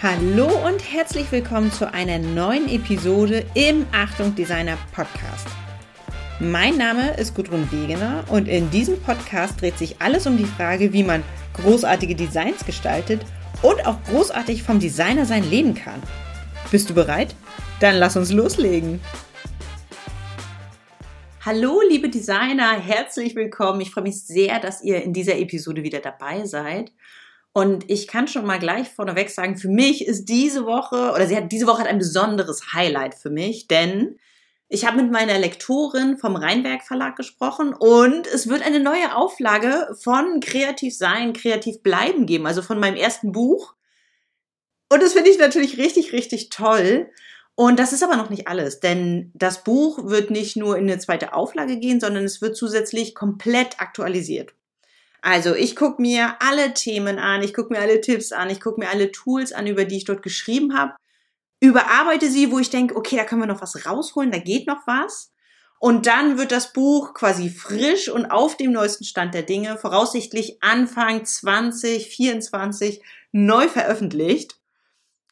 Hallo und herzlich willkommen zu einer neuen Episode im Achtung Designer Podcast. Mein Name ist Gudrun Wegener und in diesem Podcast dreht sich alles um die Frage, wie man großartige Designs gestaltet und auch großartig vom Designer sein leben kann. Bist du bereit? Dann lass uns loslegen. Hallo, liebe Designer, herzlich willkommen. Ich freue mich sehr, dass ihr in dieser Episode wieder dabei seid. Und ich kann schon mal gleich vorneweg sagen, für mich ist diese Woche, oder sie hat diese Woche hat ein besonderes Highlight für mich, denn ich habe mit meiner Lektorin vom Rheinberg Verlag gesprochen und es wird eine neue Auflage von Kreativ sein, kreativ bleiben geben, also von meinem ersten Buch. Und das finde ich natürlich richtig, richtig toll. Und das ist aber noch nicht alles, denn das Buch wird nicht nur in eine zweite Auflage gehen, sondern es wird zusätzlich komplett aktualisiert. Also ich gucke mir alle Themen an, ich gucke mir alle Tipps an, ich gucke mir alle Tools an, über die ich dort geschrieben habe, überarbeite sie, wo ich denke, okay, da können wir noch was rausholen, da geht noch was. Und dann wird das Buch quasi frisch und auf dem neuesten Stand der Dinge, voraussichtlich Anfang 2024, neu veröffentlicht.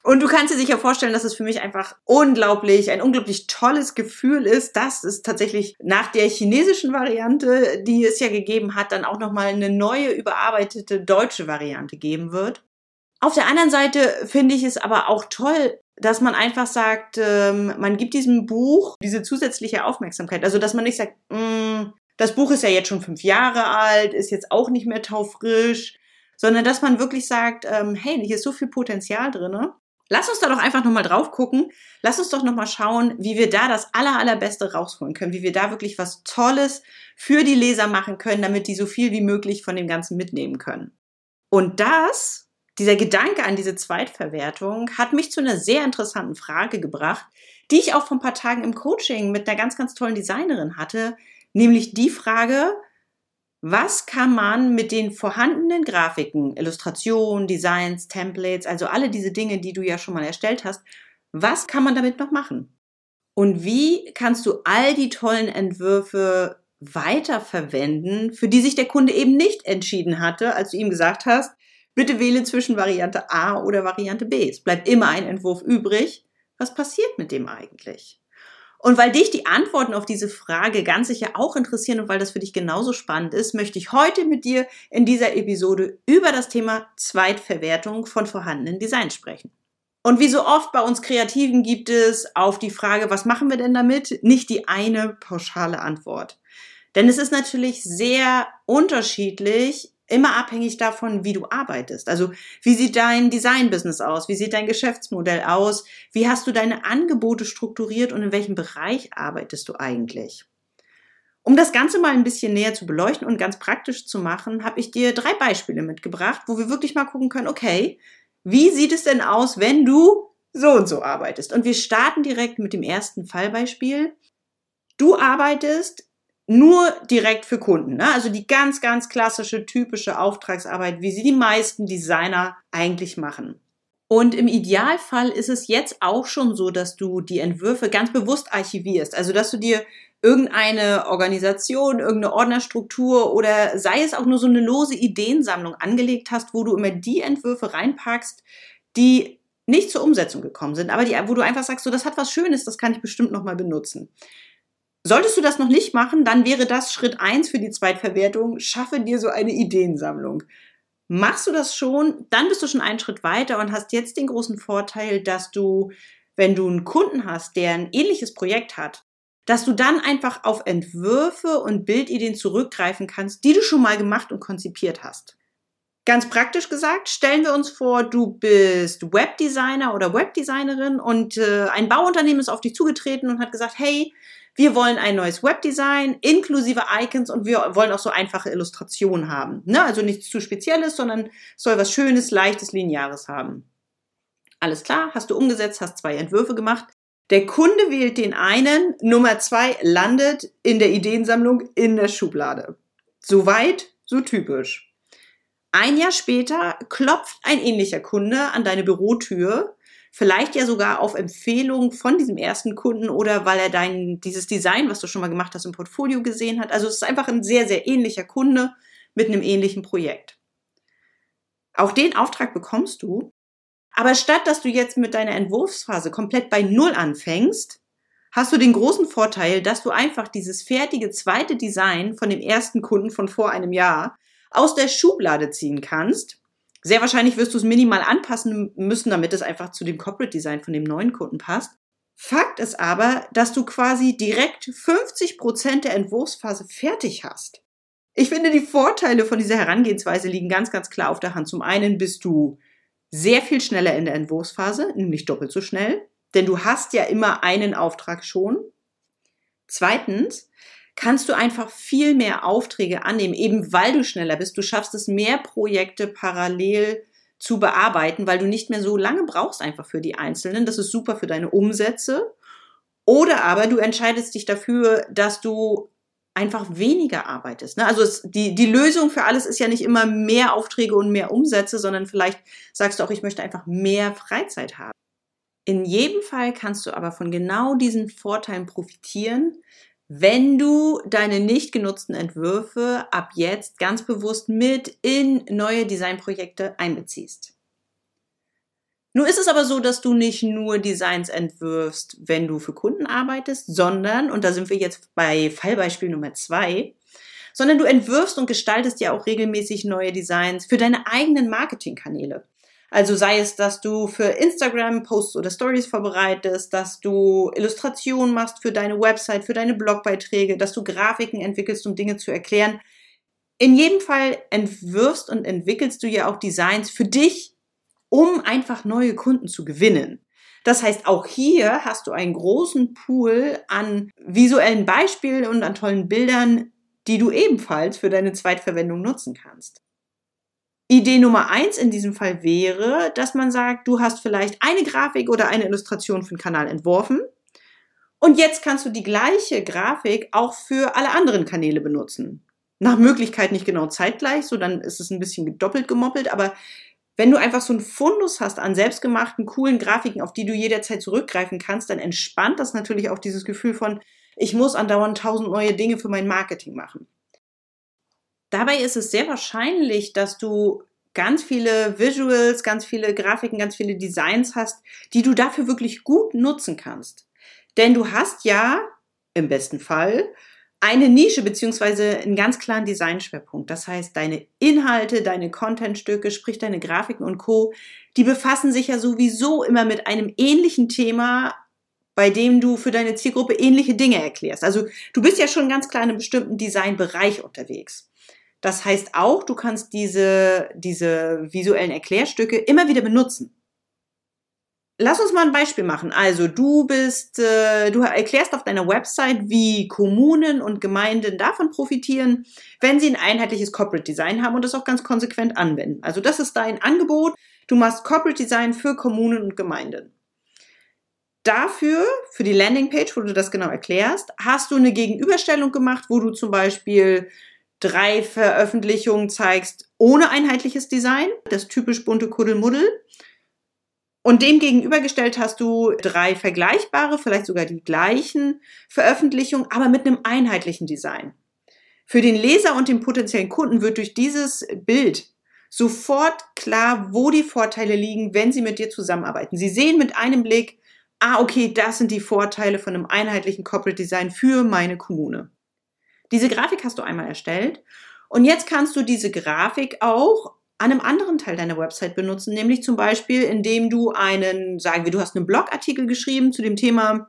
Und du kannst dir sicher vorstellen, dass es für mich einfach unglaublich, ein unglaublich tolles Gefühl ist, dass es tatsächlich nach der chinesischen Variante, die es ja gegeben hat, dann auch nochmal eine neue, überarbeitete deutsche Variante geben wird. Auf der anderen Seite finde ich es aber auch toll, dass man einfach sagt, ähm, man gibt diesem Buch diese zusätzliche Aufmerksamkeit. Also, dass man nicht sagt, mm, das Buch ist ja jetzt schon fünf Jahre alt, ist jetzt auch nicht mehr taufrisch, sondern dass man wirklich sagt, ähm, hey, hier ist so viel Potenzial drinne Lass uns da doch einfach nochmal drauf gucken. Lass uns doch nochmal schauen, wie wir da das aller, allerbeste rausholen können, wie wir da wirklich was Tolles für die Leser machen können, damit die so viel wie möglich von dem Ganzen mitnehmen können. Und das, dieser Gedanke an diese Zweitverwertung, hat mich zu einer sehr interessanten Frage gebracht, die ich auch vor ein paar Tagen im Coaching mit einer ganz, ganz tollen Designerin hatte, nämlich die Frage, was kann man mit den vorhandenen Grafiken, Illustrationen, Designs, Templates, also alle diese Dinge, die du ja schon mal erstellt hast, was kann man damit noch machen? Und wie kannst du all die tollen Entwürfe weiterverwenden, für die sich der Kunde eben nicht entschieden hatte, als du ihm gesagt hast, bitte wähle zwischen Variante A oder Variante B. Es bleibt immer ein Entwurf übrig. Was passiert mit dem eigentlich? Und weil dich die Antworten auf diese Frage ganz sicher auch interessieren und weil das für dich genauso spannend ist, möchte ich heute mit dir in dieser Episode über das Thema Zweitverwertung von vorhandenen Designs sprechen. Und wie so oft bei uns Kreativen gibt es auf die Frage, was machen wir denn damit, nicht die eine pauschale Antwort. Denn es ist natürlich sehr unterschiedlich, immer abhängig davon, wie du arbeitest. Also wie sieht dein Design-Business aus? Wie sieht dein Geschäftsmodell aus? Wie hast du deine Angebote strukturiert und in welchem Bereich arbeitest du eigentlich? Um das Ganze mal ein bisschen näher zu beleuchten und ganz praktisch zu machen, habe ich dir drei Beispiele mitgebracht, wo wir wirklich mal gucken können, okay, wie sieht es denn aus, wenn du so und so arbeitest? Und wir starten direkt mit dem ersten Fallbeispiel. Du arbeitest nur direkt für Kunden. Ne? Also die ganz, ganz klassische, typische Auftragsarbeit, wie sie die meisten Designer eigentlich machen. Und im Idealfall ist es jetzt auch schon so, dass du die Entwürfe ganz bewusst archivierst. Also dass du dir irgendeine Organisation, irgendeine Ordnerstruktur oder sei es auch nur so eine lose Ideensammlung angelegt hast, wo du immer die Entwürfe reinpackst, die nicht zur Umsetzung gekommen sind, aber die, wo du einfach sagst, so das hat was Schönes, das kann ich bestimmt noch mal benutzen. Solltest du das noch nicht machen, dann wäre das Schritt eins für die Zweitverwertung. Schaffe dir so eine Ideensammlung. Machst du das schon, dann bist du schon einen Schritt weiter und hast jetzt den großen Vorteil, dass du, wenn du einen Kunden hast, der ein ähnliches Projekt hat, dass du dann einfach auf Entwürfe und Bildideen zurückgreifen kannst, die du schon mal gemacht und konzipiert hast. Ganz praktisch gesagt, stellen wir uns vor, du bist Webdesigner oder Webdesignerin und äh, ein Bauunternehmen ist auf dich zugetreten und hat gesagt, hey, wir wollen ein neues Webdesign inklusive Icons und wir wollen auch so einfache Illustrationen haben. Ne? Also nichts zu Spezielles, sondern soll was Schönes, Leichtes, Lineares haben. Alles klar, hast du umgesetzt, hast zwei Entwürfe gemacht. Der Kunde wählt den einen, Nummer zwei landet in der Ideensammlung in der Schublade. Soweit, so typisch. Ein Jahr später klopft ein ähnlicher Kunde an deine Bürotür vielleicht ja sogar auf Empfehlung von diesem ersten Kunden oder weil er dein, dieses Design, was du schon mal gemacht hast, im Portfolio gesehen hat. Also es ist einfach ein sehr, sehr ähnlicher Kunde mit einem ähnlichen Projekt. Auch den Auftrag bekommst du, Aber statt dass du jetzt mit deiner Entwurfsphase komplett bei Null anfängst, hast du den großen Vorteil, dass du einfach dieses fertige zweite Design von dem ersten Kunden von vor einem Jahr aus der Schublade ziehen kannst. Sehr wahrscheinlich wirst du es minimal anpassen müssen, damit es einfach zu dem Corporate Design von dem neuen Kunden passt. Fakt ist aber, dass du quasi direkt 50 Prozent der Entwurfsphase fertig hast. Ich finde, die Vorteile von dieser Herangehensweise liegen ganz, ganz klar auf der Hand. Zum einen bist du sehr viel schneller in der Entwurfsphase, nämlich doppelt so schnell, denn du hast ja immer einen Auftrag schon. Zweitens kannst du einfach viel mehr Aufträge annehmen, eben weil du schneller bist. Du schaffst es, mehr Projekte parallel zu bearbeiten, weil du nicht mehr so lange brauchst einfach für die einzelnen. Das ist super für deine Umsätze. Oder aber du entscheidest dich dafür, dass du einfach weniger arbeitest. Ne? Also es, die, die Lösung für alles ist ja nicht immer mehr Aufträge und mehr Umsätze, sondern vielleicht sagst du auch, ich möchte einfach mehr Freizeit haben. In jedem Fall kannst du aber von genau diesen Vorteilen profitieren, wenn du deine nicht genutzten Entwürfe ab jetzt ganz bewusst mit in neue Designprojekte einbeziehst. Nun ist es aber so, dass du nicht nur Designs entwirfst, wenn du für Kunden arbeitest, sondern, und da sind wir jetzt bei Fallbeispiel Nummer zwei, sondern du entwirfst und gestaltest ja auch regelmäßig neue Designs für deine eigenen Marketingkanäle. Also sei es, dass du für Instagram Posts oder Stories vorbereitest, dass du Illustrationen machst für deine Website, für deine Blogbeiträge, dass du Grafiken entwickelst, um Dinge zu erklären. In jedem Fall entwirfst und entwickelst du ja auch Designs für dich um einfach neue Kunden zu gewinnen. Das heißt, auch hier hast du einen großen Pool an visuellen Beispielen und an tollen Bildern, die du ebenfalls für deine Zweitverwendung nutzen kannst. Idee Nummer eins in diesem Fall wäre, dass man sagt, du hast vielleicht eine Grafik oder eine Illustration für den Kanal entworfen und jetzt kannst du die gleiche Grafik auch für alle anderen Kanäle benutzen. Nach Möglichkeit nicht genau zeitgleich, so dann ist es ein bisschen doppelt gemoppelt, aber wenn du einfach so einen Fundus hast an selbstgemachten, coolen Grafiken, auf die du jederzeit zurückgreifen kannst, dann entspannt das natürlich auch dieses Gefühl von, ich muss andauernd tausend neue Dinge für mein Marketing machen. Dabei ist es sehr wahrscheinlich, dass du ganz viele Visuals, ganz viele Grafiken, ganz viele Designs hast, die du dafür wirklich gut nutzen kannst. Denn du hast ja im besten Fall eine Nische beziehungsweise einen ganz klaren Designschwerpunkt. Das heißt, deine Inhalte, deine Contentstücke, sprich deine Grafiken und Co., die befassen sich ja sowieso immer mit einem ähnlichen Thema, bei dem du für deine Zielgruppe ähnliche Dinge erklärst. Also du bist ja schon ganz klar in einem bestimmten Designbereich unterwegs. Das heißt auch, du kannst diese, diese visuellen Erklärstücke immer wieder benutzen. Lass uns mal ein Beispiel machen. Also du bist, äh, du erklärst auf deiner Website, wie Kommunen und Gemeinden davon profitieren, wenn sie ein einheitliches Corporate Design haben und das auch ganz konsequent anwenden. Also das ist dein Angebot. Du machst Corporate Design für Kommunen und Gemeinden. Dafür, für die Landingpage, wo du das genau erklärst, hast du eine Gegenüberstellung gemacht, wo du zum Beispiel drei Veröffentlichungen zeigst ohne einheitliches Design, das typisch bunte Kuddelmuddel und dem gegenübergestellt hast du drei vergleichbare, vielleicht sogar die gleichen Veröffentlichungen, aber mit einem einheitlichen Design. Für den Leser und den potenziellen Kunden wird durch dieses Bild sofort klar, wo die Vorteile liegen, wenn sie mit dir zusammenarbeiten. Sie sehen mit einem Blick, ah, okay, das sind die Vorteile von einem einheitlichen Corporate Design für meine Kommune. Diese Grafik hast du einmal erstellt und jetzt kannst du diese Grafik auch an einem anderen Teil deiner Website benutzen, nämlich zum Beispiel, indem du einen, sagen wir, du hast einen Blogartikel geschrieben zu dem Thema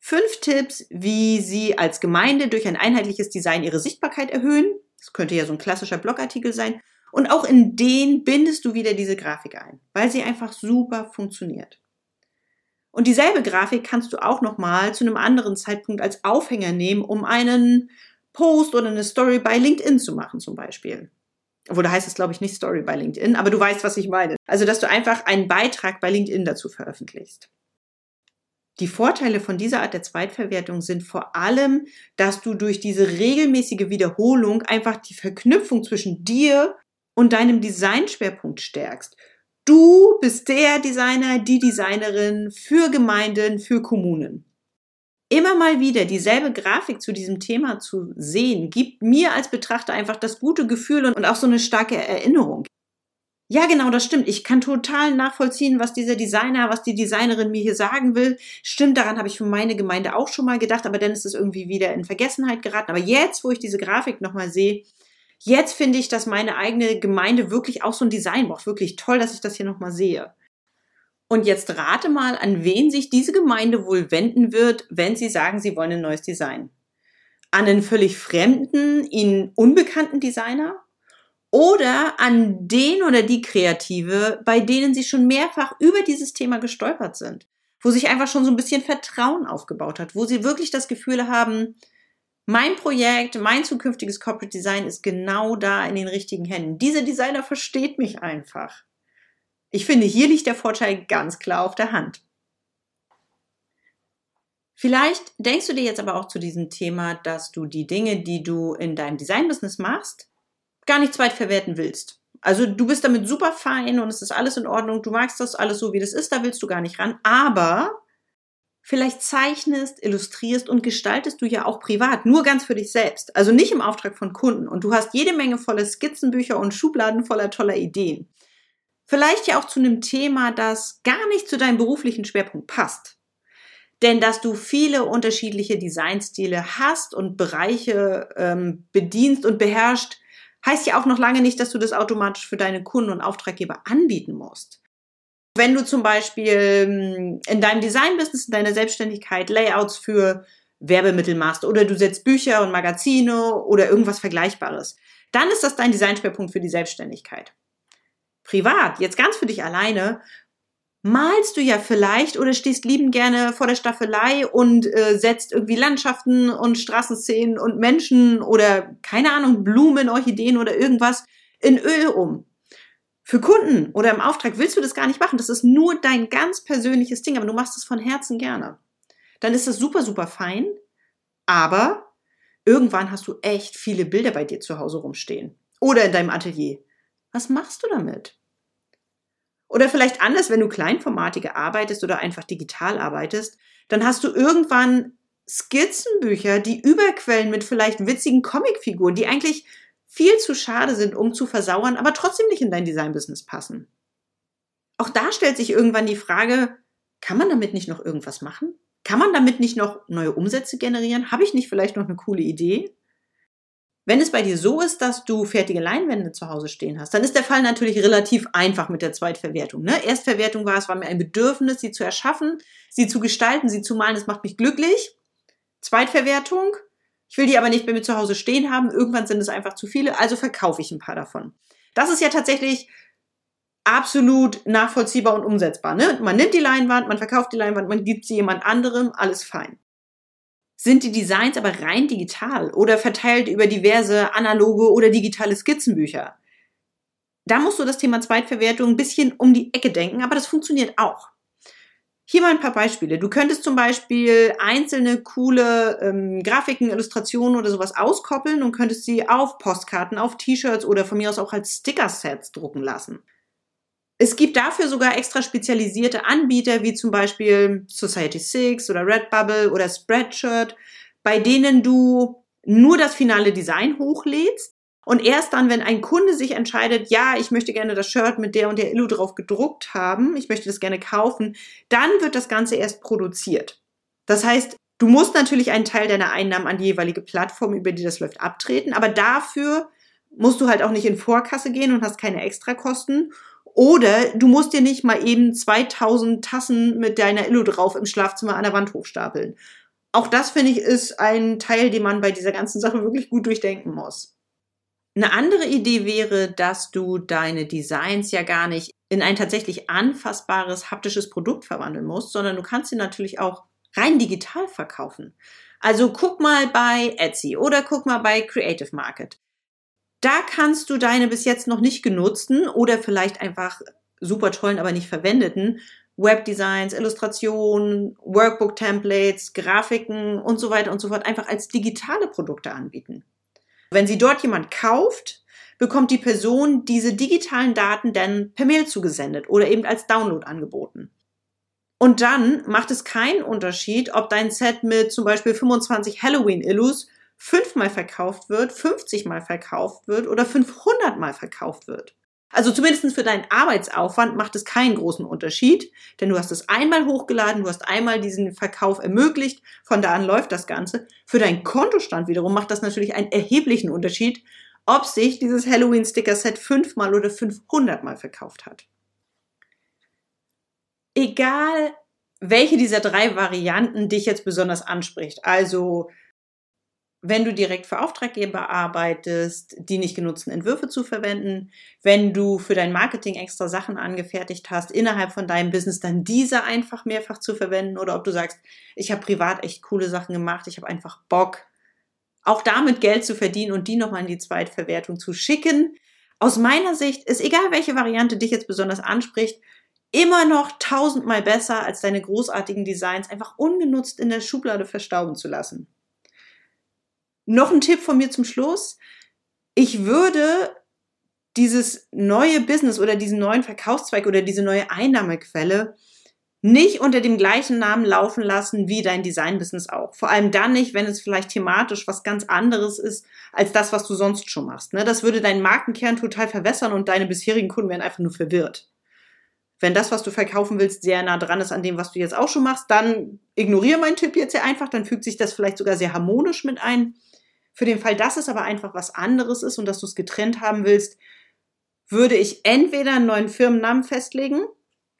fünf Tipps, wie Sie als Gemeinde durch ein einheitliches Design Ihre Sichtbarkeit erhöhen. Das könnte ja so ein klassischer Blogartikel sein. Und auch in den bindest du wieder diese Grafik ein, weil sie einfach super funktioniert. Und dieselbe Grafik kannst du auch nochmal zu einem anderen Zeitpunkt als Aufhänger nehmen, um einen Post oder eine Story bei LinkedIn zu machen zum Beispiel. Obwohl, da heißt es, glaube ich, nicht Story bei LinkedIn, aber du weißt, was ich meine. Also, dass du einfach einen Beitrag bei LinkedIn dazu veröffentlichst. Die Vorteile von dieser Art der Zweitverwertung sind vor allem, dass du durch diese regelmäßige Wiederholung einfach die Verknüpfung zwischen dir und deinem Designschwerpunkt stärkst. Du bist der Designer, die Designerin für Gemeinden, für Kommunen immer mal wieder dieselbe Grafik zu diesem Thema zu sehen, gibt mir als Betrachter einfach das gute Gefühl und auch so eine starke Erinnerung. Ja, genau, das stimmt. Ich kann total nachvollziehen, was dieser Designer, was die Designerin mir hier sagen will. Stimmt, daran habe ich für meine Gemeinde auch schon mal gedacht, aber dann ist es irgendwie wieder in Vergessenheit geraten. Aber jetzt, wo ich diese Grafik nochmal sehe, jetzt finde ich, dass meine eigene Gemeinde wirklich auch so ein Design braucht. Wirklich toll, dass ich das hier nochmal sehe. Und jetzt rate mal, an wen sich diese Gemeinde wohl wenden wird, wenn sie sagen, sie wollen ein neues Design. An einen völlig fremden, ihnen unbekannten Designer? oder an den oder die Kreative, bei denen sie schon mehrfach über dieses Thema gestolpert sind, wo sich einfach schon so ein bisschen Vertrauen aufgebaut hat, wo sie wirklich das Gefühl haben, mein Projekt, mein zukünftiges Corporate Design ist genau da in den richtigen Händen. Dieser Designer versteht mich einfach. Ich finde, hier liegt der Vorteil ganz klar auf der Hand. Vielleicht denkst du dir jetzt aber auch zu diesem Thema, dass du die Dinge, die du in deinem Design-Business machst, gar nicht zweitverwerten willst. Also du bist damit super fein und es ist alles in Ordnung, du magst das alles so, wie das ist, da willst du gar nicht ran. Aber vielleicht zeichnest, illustrierst und gestaltest du ja auch privat, nur ganz für dich selbst. Also nicht im Auftrag von Kunden. Und du hast jede Menge voller Skizzenbücher und Schubladen voller toller Ideen. Vielleicht ja auch zu einem Thema, das gar nicht zu deinem beruflichen Schwerpunkt passt. Denn dass du viele unterschiedliche Designstile hast und Bereiche ähm, bedienst und beherrscht, heißt ja auch noch lange nicht, dass du das automatisch für deine Kunden und Auftraggeber anbieten musst. Wenn du zum Beispiel hm, in deinem Design-Business, in deiner Selbstständigkeit Layouts für Werbemittel machst oder du setzt Bücher und Magazine oder irgendwas Vergleichbares, dann ist das dein Designschwerpunkt für die Selbstständigkeit. Privat, jetzt ganz für dich alleine, malst du ja vielleicht oder stehst liebend gerne vor der Staffelei und äh, setzt irgendwie Landschaften und Straßenszenen und Menschen oder keine Ahnung, Blumen, Orchideen oder irgendwas in Öl um. Für Kunden oder im Auftrag willst du das gar nicht machen. Das ist nur dein ganz persönliches Ding, aber du machst es von Herzen gerne. Dann ist das super, super fein. Aber irgendwann hast du echt viele Bilder bei dir zu Hause rumstehen. Oder in deinem Atelier. Was machst du damit? Oder vielleicht anders, wenn du kleinformatiger arbeitest oder einfach digital arbeitest, dann hast du irgendwann Skizzenbücher, die überquellen mit vielleicht witzigen Comicfiguren, die eigentlich viel zu schade sind, um zu versauern, aber trotzdem nicht in dein Designbusiness passen. Auch da stellt sich irgendwann die Frage, kann man damit nicht noch irgendwas machen? Kann man damit nicht noch neue Umsätze generieren? Habe ich nicht vielleicht noch eine coole Idee? Wenn es bei dir so ist, dass du fertige Leinwände zu Hause stehen hast, dann ist der Fall natürlich relativ einfach mit der Zweitverwertung. Ne? Erstverwertung war, es war mir ein Bedürfnis, sie zu erschaffen, sie zu gestalten, sie zu malen, das macht mich glücklich. Zweitverwertung, ich will die aber nicht bei mir zu Hause stehen haben, irgendwann sind es einfach zu viele, also verkaufe ich ein paar davon. Das ist ja tatsächlich absolut nachvollziehbar und umsetzbar. Ne? Man nimmt die Leinwand, man verkauft die Leinwand, man gibt sie jemand anderem, alles fein. Sind die Designs aber rein digital oder verteilt über diverse analoge oder digitale Skizzenbücher? Da musst du das Thema Zweitverwertung ein bisschen um die Ecke denken, aber das funktioniert auch. Hier mal ein paar Beispiele. Du könntest zum Beispiel einzelne coole ähm, Grafiken, Illustrationen oder sowas auskoppeln und könntest sie auf Postkarten, auf T-Shirts oder von mir aus auch als Sticker-Sets drucken lassen. Es gibt dafür sogar extra spezialisierte Anbieter, wie zum Beispiel Society Six oder Redbubble oder Spreadshirt, bei denen du nur das finale Design hochlädst und erst dann, wenn ein Kunde sich entscheidet, ja, ich möchte gerne das Shirt mit der und der Illu drauf gedruckt haben, ich möchte das gerne kaufen, dann wird das Ganze erst produziert. Das heißt, du musst natürlich einen Teil deiner Einnahmen an die jeweilige Plattform, über die das läuft, abtreten, aber dafür musst du halt auch nicht in Vorkasse gehen und hast keine Extrakosten oder du musst dir nicht mal eben 2000 Tassen mit deiner Illu drauf im Schlafzimmer an der Wand hochstapeln. Auch das finde ich ist ein Teil, den man bei dieser ganzen Sache wirklich gut durchdenken muss. Eine andere Idee wäre, dass du deine Designs ja gar nicht in ein tatsächlich anfassbares haptisches Produkt verwandeln musst, sondern du kannst sie natürlich auch rein digital verkaufen. Also guck mal bei Etsy oder guck mal bei Creative Market. Da kannst du deine bis jetzt noch nicht genutzten oder vielleicht einfach super tollen, aber nicht verwendeten Webdesigns, Illustrationen, Workbook-Templates, Grafiken und so weiter und so fort einfach als digitale Produkte anbieten. Wenn sie dort jemand kauft, bekommt die Person diese digitalen Daten dann per Mail zugesendet oder eben als Download angeboten. Und dann macht es keinen Unterschied, ob dein Set mit zum Beispiel 25 Halloween-Illus fünfmal verkauft wird, 50 mal verkauft wird oder 500 mal verkauft wird. Also zumindest für deinen Arbeitsaufwand macht es keinen großen Unterschied, denn du hast es einmal hochgeladen, du hast einmal diesen Verkauf ermöglicht, von da an läuft das Ganze. Für deinen Kontostand wiederum macht das natürlich einen erheblichen Unterschied, ob sich dieses Halloween-Sticker-Set fünfmal oder 500 Mal verkauft hat. Egal, welche dieser drei Varianten dich jetzt besonders anspricht, also wenn du direkt für Auftraggeber arbeitest, die nicht genutzten Entwürfe zu verwenden, wenn du für dein Marketing extra Sachen angefertigt hast, innerhalb von deinem Business dann diese einfach mehrfach zu verwenden oder ob du sagst, ich habe privat echt coole Sachen gemacht, ich habe einfach Bock, auch damit Geld zu verdienen und die nochmal in die Zweitverwertung zu schicken. Aus meiner Sicht ist egal, welche Variante dich jetzt besonders anspricht, immer noch tausendmal besser, als deine großartigen Designs einfach ungenutzt in der Schublade verstauben zu lassen. Noch ein Tipp von mir zum Schluss. Ich würde dieses neue Business oder diesen neuen Verkaufszweig oder diese neue Einnahmequelle nicht unter dem gleichen Namen laufen lassen wie dein Design-Business auch. Vor allem dann nicht, wenn es vielleicht thematisch was ganz anderes ist als das, was du sonst schon machst. Ne? Das würde deinen Markenkern total verwässern und deine bisherigen Kunden wären einfach nur verwirrt. Wenn das, was du verkaufen willst, sehr nah dran ist an dem, was du jetzt auch schon machst, dann ignoriere meinen Tipp jetzt sehr einfach, dann fügt sich das vielleicht sogar sehr harmonisch mit ein. Für den Fall, dass es aber einfach was anderes ist und dass du es getrennt haben willst, würde ich entweder einen neuen Firmennamen festlegen,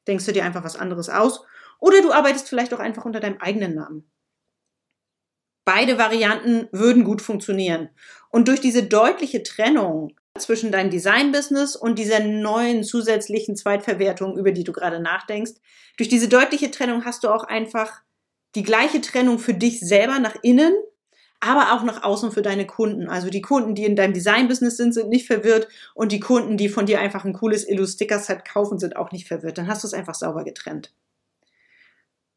denkst du dir einfach was anderes aus, oder du arbeitest vielleicht auch einfach unter deinem eigenen Namen. Beide Varianten würden gut funktionieren. Und durch diese deutliche Trennung zwischen deinem Design-Business und dieser neuen zusätzlichen Zweitverwertung, über die du gerade nachdenkst, durch diese deutliche Trennung hast du auch einfach die gleiche Trennung für dich selber nach innen aber auch nach außen für deine Kunden. Also die Kunden, die in deinem Design-Business sind, sind nicht verwirrt und die Kunden, die von dir einfach ein cooles Illu-Sticker-Set kaufen, sind auch nicht verwirrt. Dann hast du es einfach sauber getrennt.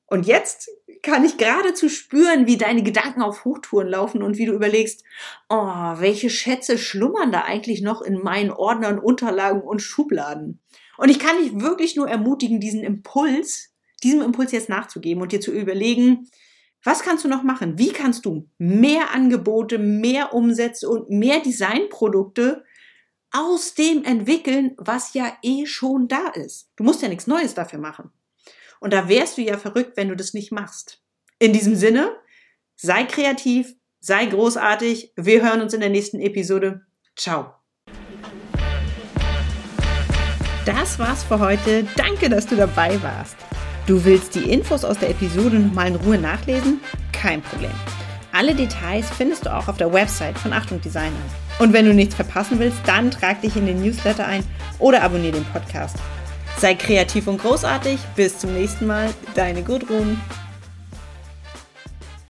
Und jetzt kann ich geradezu spüren, wie deine Gedanken auf Hochtouren laufen und wie du überlegst, oh, welche Schätze schlummern da eigentlich noch in meinen Ordnern, Unterlagen und Schubladen? Und ich kann dich wirklich nur ermutigen, diesen Impuls, diesem Impuls jetzt nachzugeben und dir zu überlegen, was kannst du noch machen? Wie kannst du mehr Angebote, mehr Umsätze und mehr Designprodukte aus dem entwickeln, was ja eh schon da ist? Du musst ja nichts Neues dafür machen. Und da wärst du ja verrückt, wenn du das nicht machst. In diesem Sinne, sei kreativ, sei großartig. Wir hören uns in der nächsten Episode. Ciao. Das war's für heute. Danke, dass du dabei warst. Du willst die Infos aus der Episode nochmal in Ruhe nachlesen? Kein Problem. Alle Details findest du auch auf der Website von Achtung Designer. Und wenn du nichts verpassen willst, dann trag dich in den Newsletter ein oder abonniere den Podcast. Sei kreativ und großartig. Bis zum nächsten Mal. Deine Gudrun.